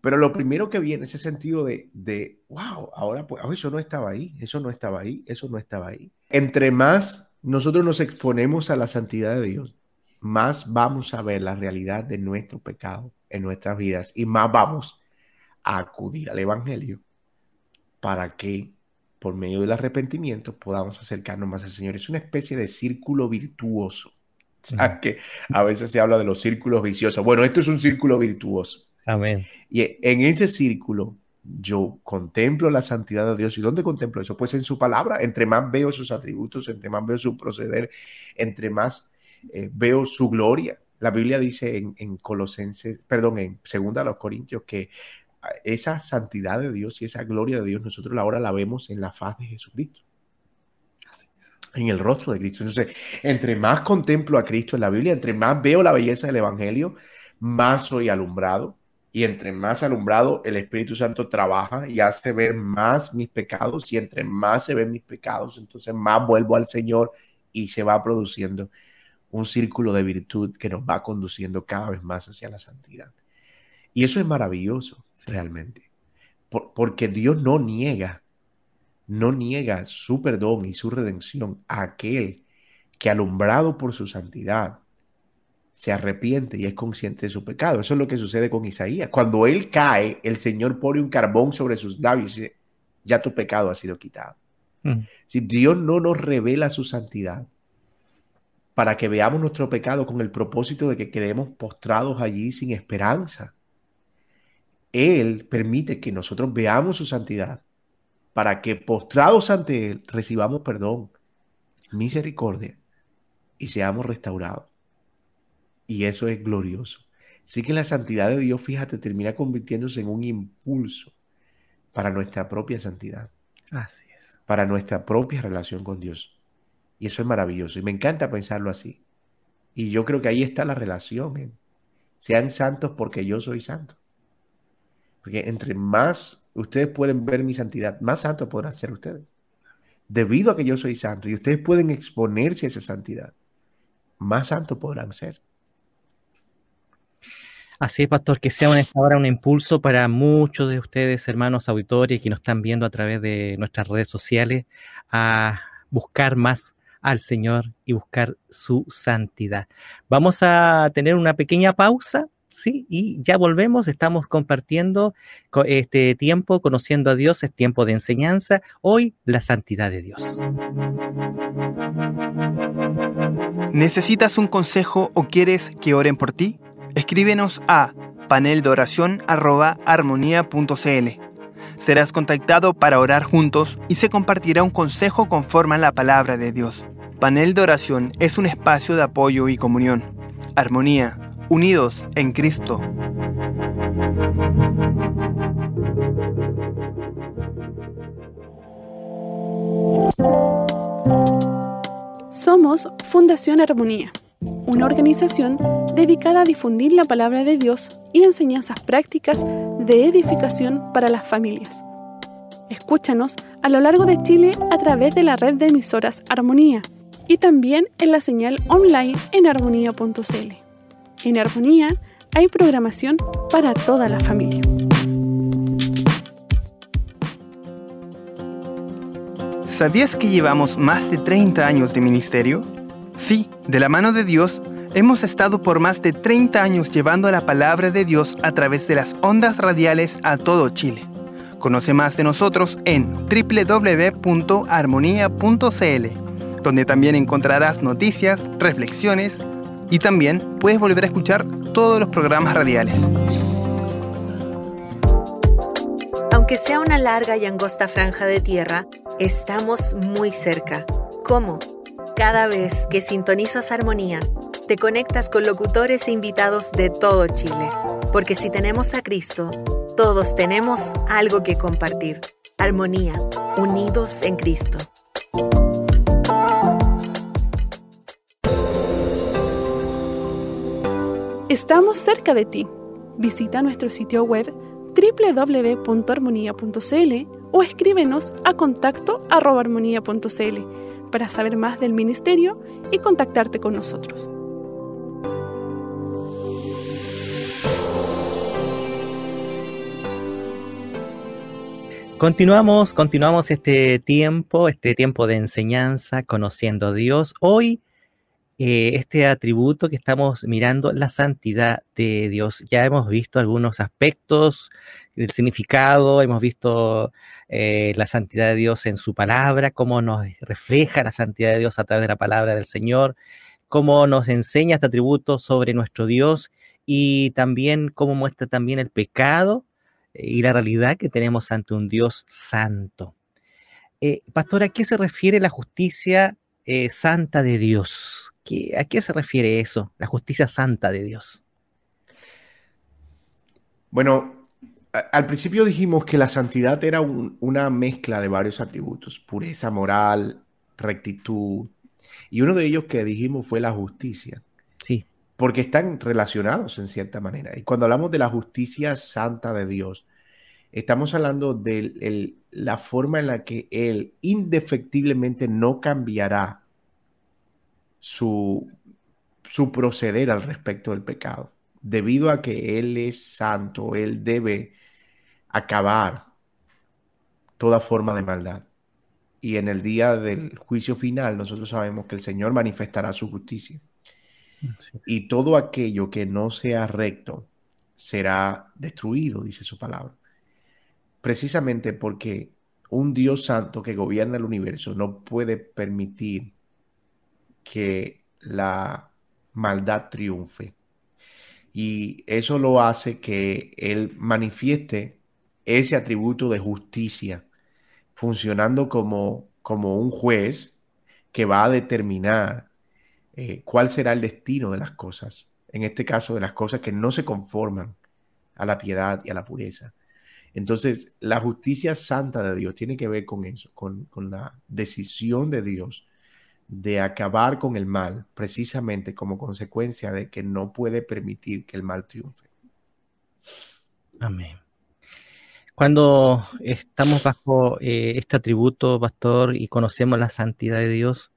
Pero lo primero que viene es ese sentido de, de wow, ahora pues, eso no estaba ahí, eso no estaba ahí, eso no estaba ahí. Entre más nosotros nos exponemos a la santidad de Dios, más vamos a ver la realidad de nuestro pecado en nuestras vidas y más vamos a acudir al Evangelio para que por medio del arrepentimiento podamos acercarnos más al Señor. Es una especie de círculo virtuoso. O que a veces se habla de los círculos viciosos. Bueno, esto es un círculo virtuoso. Amén. Y en ese círculo yo contemplo la santidad de Dios. ¿Y dónde contemplo eso? Pues en su palabra. Entre más veo sus atributos, entre más veo su proceder, entre más eh, veo su gloria. La Biblia dice en, en Colosenses, perdón, en Segunda a los Corintios que esa santidad de Dios y esa gloria de Dios, nosotros ahora la vemos en la faz de Jesucristo. En el rostro de Cristo. Entonces, entre más contemplo a Cristo en la Biblia, entre más veo la belleza del Evangelio, más soy alumbrado. Y entre más alumbrado, el Espíritu Santo trabaja y hace ver más mis pecados. Y entre más se ven mis pecados, entonces más vuelvo al Señor y se va produciendo un círculo de virtud que nos va conduciendo cada vez más hacia la santidad. Y eso es maravilloso, realmente. porque Dios no niega, no niega su perdón y su redención a aquel que alumbrado por su santidad se arrepiente y es consciente de su pecado. Eso es lo que sucede con Isaías. Cuando él cae, el Señor pone un carbón sobre sus labios y dice, ya tu pecado ha sido quitado. Mm. Si Dios no nos revela su santidad para que veamos nuestro pecado con el propósito de que quedemos postrados allí sin esperanza, Él permite que nosotros veamos su santidad para que postrados ante Él recibamos perdón, misericordia y seamos restaurados. Y eso es glorioso. Así que la santidad de Dios, fíjate, termina convirtiéndose en un impulso para nuestra propia santidad. Así es. Para nuestra propia relación con Dios. Y eso es maravilloso. Y me encanta pensarlo así. Y yo creo que ahí está la relación. ¿eh? Sean santos porque yo soy santo. Porque entre más ustedes pueden ver mi santidad, más santos podrán ser ustedes. Debido a que yo soy santo y ustedes pueden exponerse a esa santidad, más santos podrán ser. Así es, pastor, que sea ahora un impulso para muchos de ustedes, hermanos auditores, que nos están viendo a través de nuestras redes sociales, a buscar más al Señor y buscar su santidad. Vamos a tener una pequeña pausa, ¿sí? Y ya volvemos, estamos compartiendo este tiempo, conociendo a Dios, es tiempo de enseñanza, hoy la santidad de Dios. ¿Necesitas un consejo o quieres que oren por ti? Escríbenos a paneldooración.armonía.cl. Serás contactado para orar juntos y se compartirá un consejo conforme a la palabra de Dios. Panel de Oración es un espacio de apoyo y comunión. Armonía, unidos en Cristo. Somos Fundación Armonía una organización dedicada a difundir la palabra de Dios y enseñanzas prácticas de edificación para las familias. Escúchanos a lo largo de Chile a través de la red de emisoras Armonía y también en la señal online en armonía.cl. En Armonía hay programación para toda la familia. ¿Sabías que llevamos más de 30 años de ministerio? Sí, de la mano de Dios, hemos estado por más de 30 años llevando la palabra de Dios a través de las ondas radiales a todo Chile. Conoce más de nosotros en www.armonía.cl, donde también encontrarás noticias, reflexiones y también puedes volver a escuchar todos los programas radiales. Aunque sea una larga y angosta franja de tierra, estamos muy cerca. ¿Cómo? Cada vez que sintonizas Armonía, te conectas con locutores e invitados de todo Chile. Porque si tenemos a Cristo, todos tenemos algo que compartir. Armonía, unidos en Cristo. Estamos cerca de ti. Visita nuestro sitio web www.armonía.cl o escríbenos a contacto para saber más del ministerio y contactarte con nosotros. Continuamos, continuamos este tiempo, este tiempo de enseñanza, conociendo a Dios. Hoy, eh, este atributo que estamos mirando, la santidad de Dios. Ya hemos visto algunos aspectos del significado, hemos visto eh, la santidad de Dios en su palabra, cómo nos refleja la santidad de Dios a través de la palabra del Señor, cómo nos enseña este atributo sobre nuestro Dios y también cómo muestra también el pecado eh, y la realidad que tenemos ante un Dios santo. Eh, pastor, ¿a qué se refiere la justicia santa de Dios? ¿A qué se refiere eso, la justicia santa de Dios? Bueno, al principio dijimos que la santidad era una mezcla de varios atributos, pureza moral, rectitud, y uno de ellos que dijimos fue la justicia. Sí. Porque están relacionados en cierta manera. Y cuando hablamos de la justicia santa de Dios, estamos hablando de la forma en la que Él indefectiblemente no cambiará su, su proceder al respecto del pecado. Debido a que Él es santo, Él debe acabar toda forma de maldad. Y en el día del juicio final nosotros sabemos que el Señor manifestará su justicia. Y todo aquello que no sea recto será destruido, dice su palabra. Precisamente porque un Dios santo que gobierna el universo no puede permitir que la maldad triunfe. Y eso lo hace que Él manifieste ese atributo de justicia, funcionando como, como un juez que va a determinar eh, cuál será el destino de las cosas. En este caso, de las cosas que no se conforman a la piedad y a la pureza. Entonces, la justicia santa de Dios tiene que ver con eso, con, con la decisión de Dios de acabar con el mal, precisamente como consecuencia de que no puede permitir que el mal triunfe. Amén. Cuando estamos bajo eh, este atributo, pastor, y conocemos la santidad de Dios,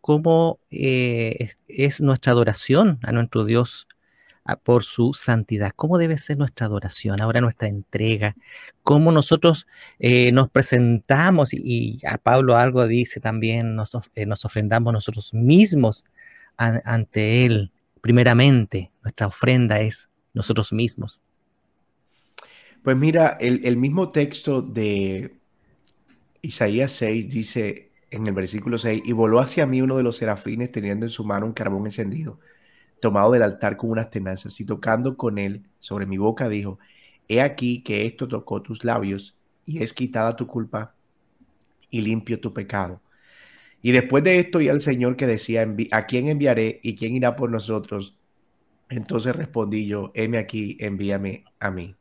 ¿cómo eh, es nuestra adoración a nuestro Dios por su santidad? ¿Cómo debe ser nuestra adoración, ahora nuestra entrega? ¿Cómo nosotros eh, nos presentamos? Y, a Pablo algo dice también, nos, nos ofrendamos nosotros mismos ante Él. Primeramente, nuestra ofrenda es nosotros mismos. Pues mira, el, mismo texto de Isaías 6 dice en el versículo 6, y voló hacia mí uno de los serafines teniendo en su mano un carbón encendido, tomado del altar con unas tenazas, y tocando con él sobre mi boca dijo, he aquí que esto tocó tus labios, y es quitada tu culpa, y limpio tu pecado. Y después de esto, y al Señor que decía, ¿a quién enviaré y quién irá por nosotros? Entonces respondí yo, heme aquí, envíame a mí.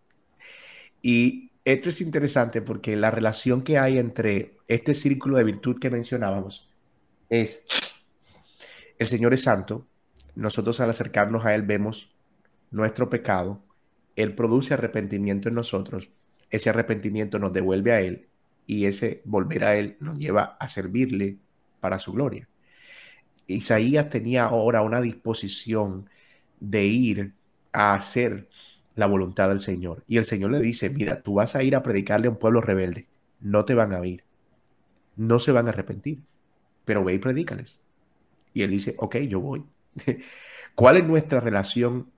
Y esto es interesante porque la relación que hay entre este círculo de virtud que mencionábamos es, el Señor es santo, nosotros al acercarnos a Él vemos nuestro pecado, Él produce arrepentimiento en nosotros, ese arrepentimiento nos devuelve a Él y ese volver a Él nos lleva a servirle para su gloria. Isaías tenía ahora una disposición de ir a hacer la voluntad del Señor. Y el Señor le dice, mira, tú vas a ir a predicarle a un pueblo rebelde, no te van a oír, no se van a arrepentir, pero ve y predícales. Y él dice, ok, yo voy. (laughs) ¿Cuál es nuestra relación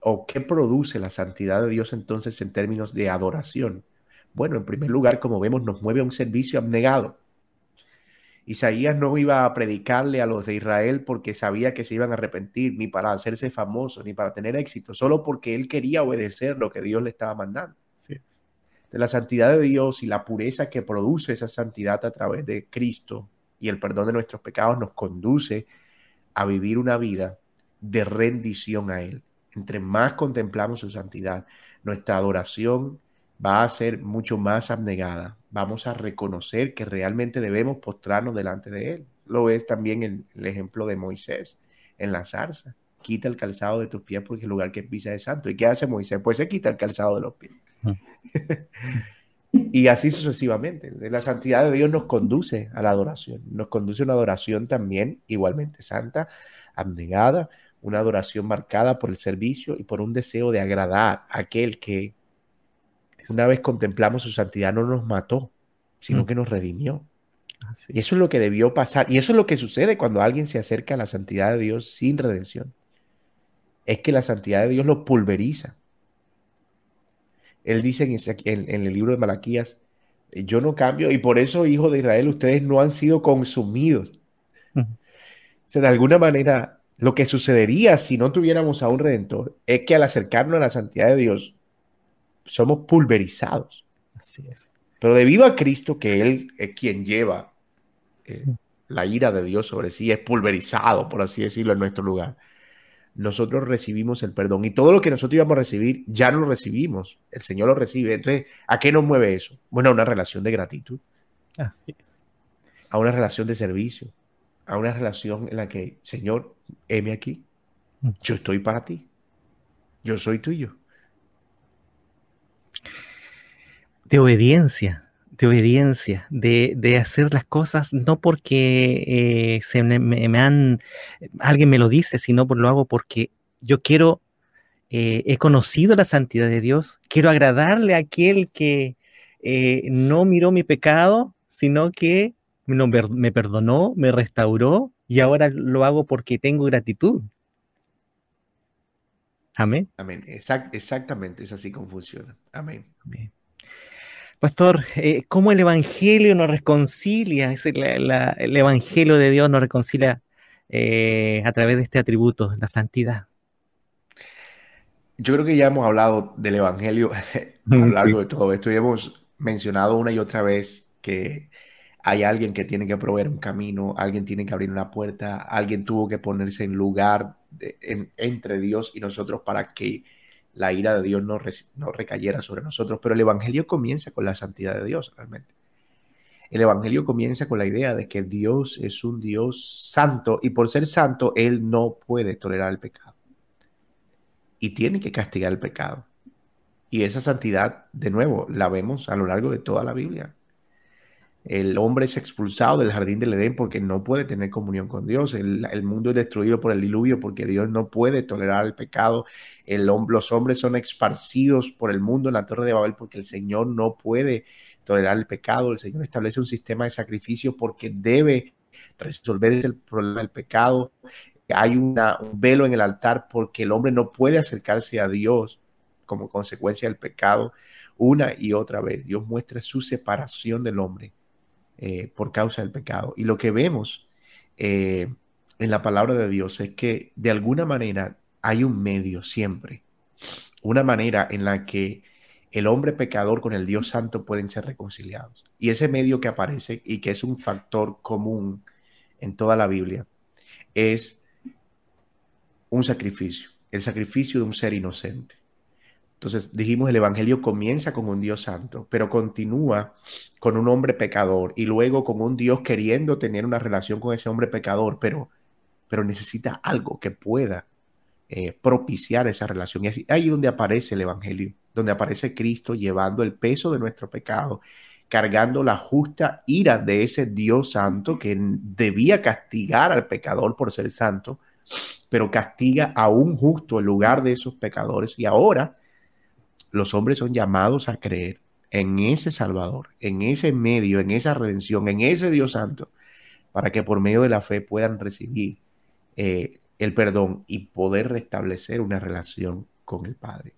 o qué produce la santidad de Dios entonces en términos de adoración? Bueno, en primer lugar, como vemos, nos mueve a un servicio abnegado. Isaías no iba a predicarle a los de Israel porque sabía que se iban a arrepentir, ni para hacerse famoso, ni para tener éxito, solo porque él quería obedecer lo que Dios le estaba mandando. De la santidad de Dios y la pureza que produce esa santidad a través de Cristo y el perdón de nuestros pecados nos conduce a vivir una vida de rendición a Él. Entre más contemplamos su santidad, nuestra adoración va a ser mucho más abnegada. Vamos a reconocer que realmente debemos postrarnos delante de Él. Lo ves también el ejemplo de Moisés en la zarza. Quita el calzado de tus pies porque el lugar que pisa es santo. ¿Y qué hace Moisés? Pues se quita el calzado de los pies. (laughs) y así sucesivamente. La santidad de Dios nos conduce a la adoración. Nos conduce a una adoración también igualmente santa, abnegada, una adoración marcada por el servicio y por un deseo de agradar a aquel que una vez contemplamos su santidad, no nos mató, sino mm. que nos redimió. Y eso es lo que debió pasar. Y eso es lo que sucede cuando alguien se acerca a la santidad de Dios sin redención. Es que la santidad de Dios lo pulveriza. Él dice en, el libro de Malaquías, yo no cambio y por eso, hijos de Israel, ustedes no han sido consumidos. O sea, de alguna manera, lo que sucedería si no tuviéramos a un redentor es que al acercarnos a la santidad de Dios, somos pulverizados. Así es. Pero debido a Cristo, que Él es quien lleva eh, la ira de Dios sobre sí, es pulverizado, por así decirlo, en nuestro lugar, nosotros recibimos el perdón. Y todo lo que nosotros íbamos a recibir, ya no lo recibimos. El Señor lo recibe. Entonces, ¿a qué nos mueve eso? Bueno, a una relación de gratitud. Así es. A una relación de servicio. A una relación en la que, Señor, heme aquí. Mm. Yo estoy para ti. Yo soy tuyo de obediencia, de obediencia, de, hacer las cosas no porque eh, se me, han, alguien me lo dice, sino por lo hago porque yo quiero, eh, he conocido la santidad de Dios, quiero agradarle a aquel que eh, no miró mi pecado, sino que me perdonó, me restauró y ahora lo hago porque tengo gratitud. Amén. Amén. exactamente, es así como funciona. Amén. Pastor, eh, ¿cómo el Evangelio nos reconcilia? Es el, Evangelio de Dios nos reconcilia eh, a través de este atributo, la santidad. Yo creo que ya hemos hablado del Evangelio (laughs) a lo largo de todo esto y hemos mencionado una y otra vez que hay alguien que tiene que proveer un camino, alguien tiene que abrir una puerta, alguien tuvo que ponerse en lugar entre Dios y nosotros para que la ira de Dios no, no recayera sobre nosotros. Pero el Evangelio comienza con la santidad de Dios, realmente. El Evangelio comienza con la idea de que Dios es un Dios santo y por ser santo, Él no puede tolerar el pecado. Y tiene que castigar el pecado. Y esa santidad, de nuevo, la vemos a lo largo de toda la Biblia. El hombre es expulsado del jardín del Edén porque no puede tener comunión con Dios. El, mundo es destruido por el diluvio porque Dios no puede tolerar el pecado. El, los hombres son esparcidos por el mundo en la torre de Babel porque el Señor no puede tolerar el pecado. El Señor establece un sistema de sacrificio porque debe resolver el problema del pecado. Hay un velo en el altar porque el hombre no puede acercarse a Dios como consecuencia del pecado una y otra vez. Dios muestra su separación del hombre eh, por causa del pecado. Y lo que vemos eh, en la palabra de Dios es que de alguna manera hay un medio siempre, una manera en la que el hombre pecador con el Dios santo pueden ser reconciliados. Y ese medio que aparece y que es un factor común en toda la Biblia es un sacrificio, el sacrificio de un ser inocente. Entonces dijimos, el Evangelio comienza con un Dios santo, pero continúa con un hombre pecador y luego con un Dios queriendo tener una relación con ese hombre pecador, pero, pero necesita algo que pueda eh, propiciar esa relación. Y es ahí donde aparece el Evangelio, donde aparece Cristo llevando el peso de nuestro pecado, cargando la justa ira de ese Dios santo que debía castigar al pecador por ser santo, pero castiga a un justo en lugar de esos pecadores. Y ahora los hombres son llamados a creer en ese Salvador, en ese medio, en esa redención, en ese Dios Santo, para que por medio de la fe puedan recibir eh, el perdón y poder restablecer una relación con el Padre.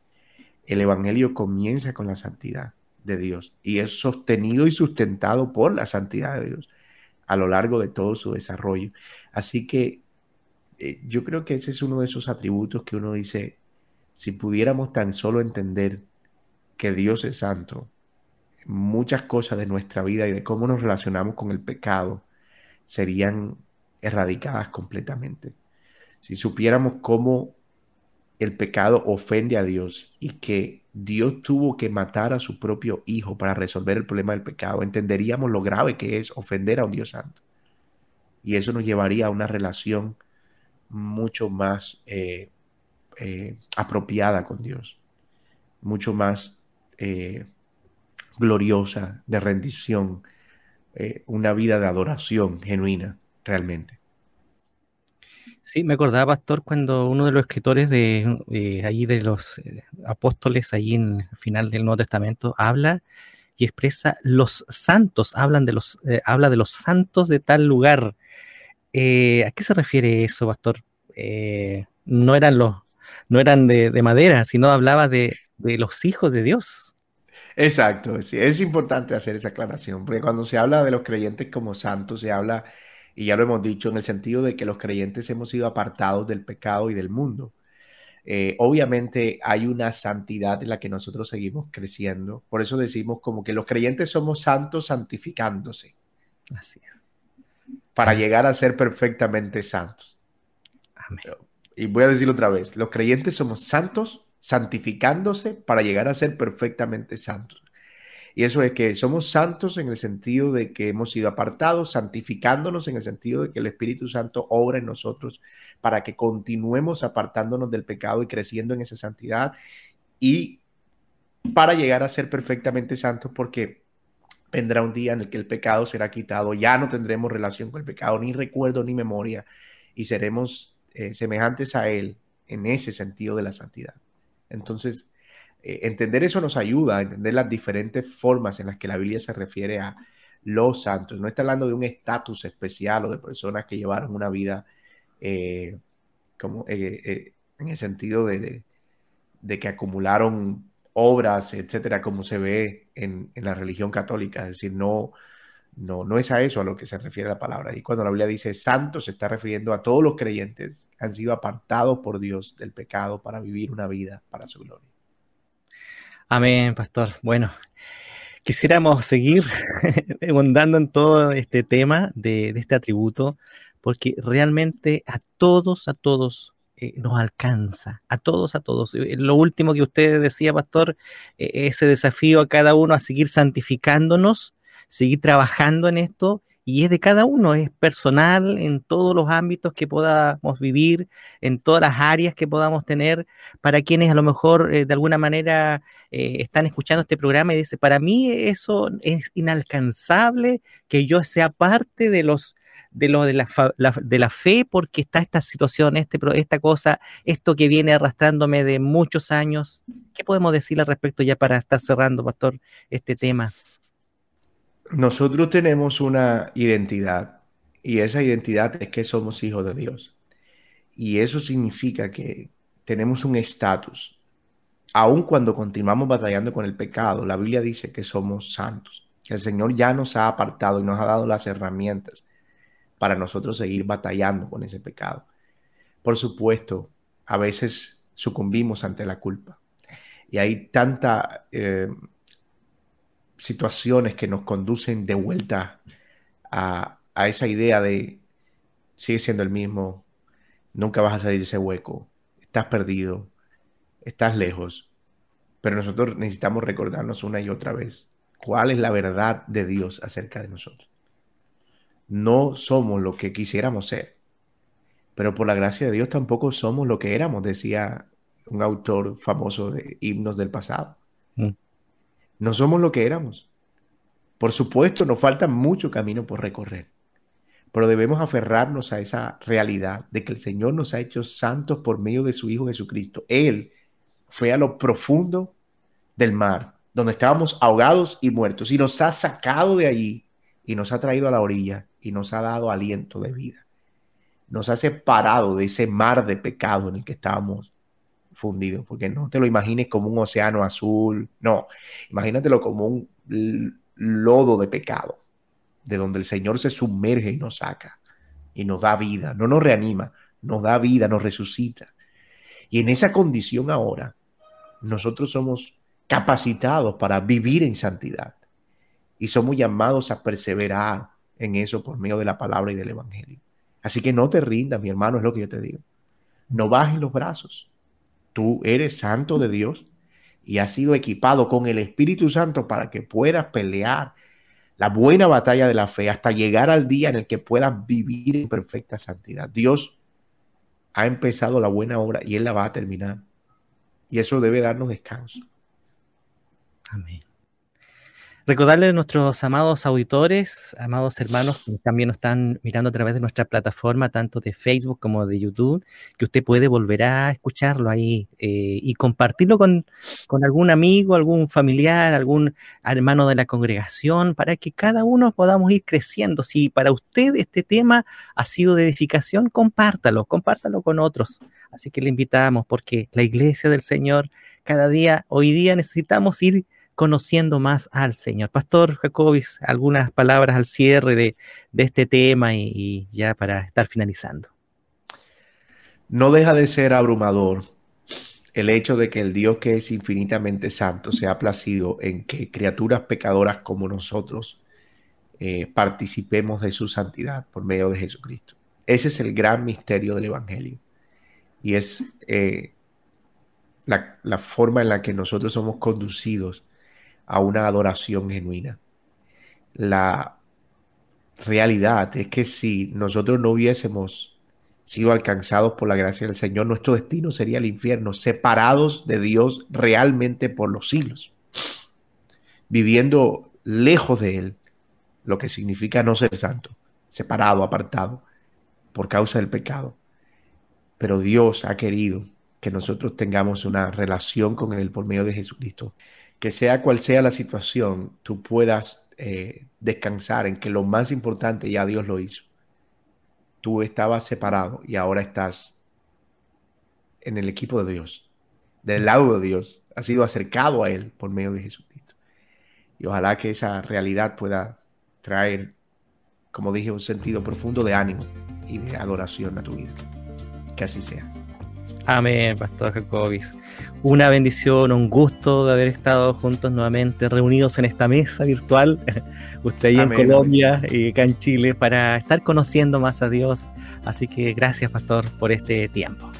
El Evangelio comienza con la santidad de Dios y es sostenido y sustentado por la santidad de Dios a lo largo de todo su desarrollo. Así que eh, yo creo que ese es uno de esos atributos que uno dice, si pudiéramos tan solo entender que Dios es santo, muchas cosas de nuestra vida y de cómo nos relacionamos con el pecado serían erradicadas completamente. Si supiéramos cómo el pecado ofende a Dios y que Dios tuvo que matar a su propio hijo para resolver el problema del pecado, entenderíamos lo grave que es ofender a un Dios santo. Y eso nos llevaría a una relación mucho más eh, eh, apropiada con Dios, mucho más eh, gloriosa, de rendición, eh, una vida de adoración genuina, realmente. Sí, me acordaba, pastor, cuando uno de los escritores de allí de los apóstoles, allí en el final del Nuevo Testamento, habla y expresa los santos, hablan de los, habla de los santos de tal lugar. ¿A qué se refiere eso, pastor? no eran los no eran de, madera, sino hablaba de, los hijos de Dios. Exacto, sí, es importante hacer esa aclaración, porque cuando se habla de los creyentes como santos, se habla, y ya lo hemos dicho, en el sentido de que los creyentes hemos sido apartados del pecado y del mundo. Eh, obviamente hay una santidad en la que nosotros seguimos creciendo, por eso decimos como que los creyentes somos santos santificándose. Así es. Para llegar a ser perfectamente santos. Amén y voy a decirlo otra vez, los creyentes somos santos santificándose para llegar a ser perfectamente santos. Y eso es que somos santos en el sentido de que hemos sido apartados, santificándonos en el sentido de que el Espíritu Santo obra en nosotros para que continuemos apartándonos del pecado y creciendo en esa santidad y para llegar a ser perfectamente santos porque vendrá un día en el que el pecado será quitado, ya no tendremos relación con el pecado, ni recuerdo ni memoria y seremos eh, semejantes a Él en ese sentido de la santidad. Entonces, eh, entender eso nos ayuda a entender las diferentes formas en las que la Biblia se refiere a los santos. No está hablando de un estatus especial o de personas que llevaron una vida eh, como en el sentido de, de que acumularon obras, etcétera, como se ve en, la religión católica. Es decir, no, no, no es a eso a lo que se refiere la palabra. Y cuando la Biblia dice santos, se está refiriendo a todos los creyentes que han sido apartados por Dios del pecado para vivir una vida para su gloria. Amén, pastor. Bueno, quisiéramos seguir (laughs) abundando en todo este tema de, de, este atributo, porque realmente a todos, a todos eh, nos alcanza, a todos, a todos. Eh, lo último que usted decía, pastor, eh, ese desafío a cada uno a seguir santificándonos, seguir trabajando en esto, y es de cada uno, es personal en todos los ámbitos que podamos vivir, en todas las áreas que podamos tener, para quienes a lo mejor de alguna manera están escuchando este programa y dice, para mí eso es inalcanzable, que yo sea parte de los de lo de la, de la fe porque está esta situación, este, esta cosa, esto que viene arrastrándome de muchos años. ¿Qué podemos decir al respecto ya para estar cerrando, pastor, este tema? Nosotros tenemos una identidad y esa identidad es que somos hijos de Dios. Y eso significa que tenemos un estatus. Aun cuando continuamos batallando con el pecado, la Biblia dice que somos santos. El Señor ya nos ha apartado y nos ha dado las herramientas para nosotros seguir batallando con ese pecado. Por supuesto, a veces sucumbimos ante la culpa y hay tantas eh, situaciones que nos conducen de vuelta a, a esa idea de sigue siendo el mismo, nunca vas a salir de ese hueco, estás perdido, estás lejos. Pero nosotros necesitamos recordarnos una y otra vez cuál es la verdad de Dios acerca de nosotros no somos lo que quisiéramos ser. Pero por la gracia de Dios tampoco somos lo que éramos, decía un autor famoso de himnos del pasado. Mm. No somos lo que éramos. Por supuesto, nos falta mucho camino por recorrer, pero debemos aferrarnos a esa realidad de que el Señor nos ha hecho santos por medio de su Hijo Jesucristo. Él fue a lo profundo del mar, donde estábamos ahogados y muertos, y nos ha sacado de allí y nos ha traído a la orilla y nos ha dado aliento de vida. Nos ha separado de ese mar de pecado en el que estábamos fundidos, porque no te lo imagines como un océano azul, no, imagínatelo como un lodo de pecado, de donde el Señor se sumerge y nos saca y nos da vida, no nos reanima, nos da vida, nos resucita. Y en esa condición ahora, nosotros somos capacitados para vivir en santidad y somos llamados a perseverar en eso por medio de la palabra y del Evangelio. Así que no te rindas, mi hermano, es lo que yo te digo. No bajes los brazos. Tú eres santo de Dios y has sido equipado con el Espíritu Santo para que puedas pelear la buena batalla de la fe hasta llegar al día en el que puedas vivir en perfecta santidad. Dios ha empezado la buena obra y Él la va a terminar. Y eso debe darnos descanso. Amén. Recordarle a nuestros amados auditores, amados hermanos, que también nos están mirando a través de nuestra plataforma, tanto de Facebook como de YouTube, que usted puede volver a escucharlo ahí eh, y compartirlo con, con, algún amigo, algún familiar, algún hermano de la congregación, para que cada uno podamos ir creciendo. Si para usted este tema ha sido de edificación, compártalo, compártalo con otros. Así que le invitamos porque la iglesia del Señor, cada día, hoy día necesitamos ir conociendo más al Señor. Pastor Jacobis, algunas palabras al cierre de, este tema y, ya para estar finalizando. No deja de ser abrumador el hecho de que el Dios que es infinitamente santo se ha placido en que criaturas pecadoras como nosotros eh, participemos de su santidad por medio de Jesucristo. Ese es el gran misterio del Evangelio. Y es eh, la, la, forma en la que nosotros somos conducidos a una adoración genuina. La realidad es que si nosotros no hubiésemos sido alcanzados por la gracia del Señor, nuestro destino sería el infierno, separados de Dios realmente por los siglos, viviendo lejos de Él, lo que significa no ser santo, separado, apartado, por causa del pecado. Pero Dios ha querido que nosotros tengamos una relación con Él por medio de Jesucristo que sea cual sea la situación, tú puedas eh, descansar en que lo más importante ya Dios lo hizo. Tú estabas separado y ahora estás en el equipo de Dios, del lado de Dios, ha sido acercado a Él por medio de Jesucristo. Y ojalá que esa realidad pueda traer, como dije, un sentido profundo de ánimo y de adoración a tu vida. Que así sea. Amén, Pastor Jacobis. Una bendición, un gusto de haber estado juntos nuevamente, reunidos en esta mesa virtual, (laughs) usted ahí en Colombia y acá en Chile, para estar conociendo más a Dios. Así que gracias, Pastor, por este tiempo.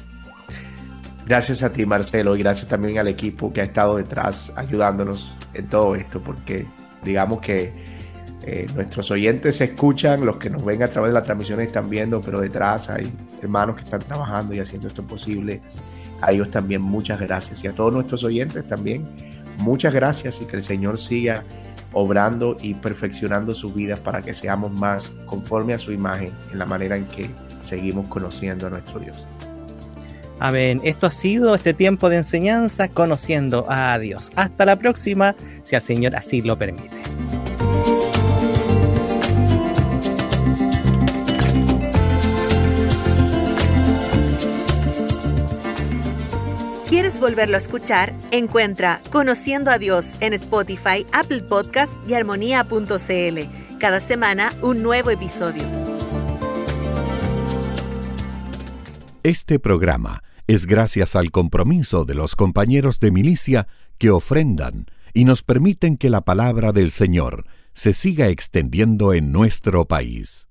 Gracias a ti, Marcelo, y gracias también al equipo que ha estado detrás ayudándonos en todo esto, porque digamos que eh, nuestros oyentes se escuchan, los que nos ven a través de las transmisiones están viendo, pero detrás hay hermanos que están trabajando y haciendo esto posible. A ellos también muchas gracias. Y a todos nuestros oyentes también muchas gracias y que el Señor siga obrando y perfeccionando sus vidas para que seamos más conforme a su imagen en la manera en que seguimos conociendo a nuestro Dios. Amén. Esto ha sido este tiempo de enseñanza conociendo a Dios. Hasta la próxima, si el Señor así lo permite. ¿Quieres volverlo a escuchar? Encuentra Conociendo a Dios en Spotify, Apple Podcast y armonía.cl. Cada semana un nuevo episodio. Este programa es gracias al compromiso de los compañeros de milicia que ofrendan y nos permiten que la palabra del Señor se siga extendiendo en nuestro país.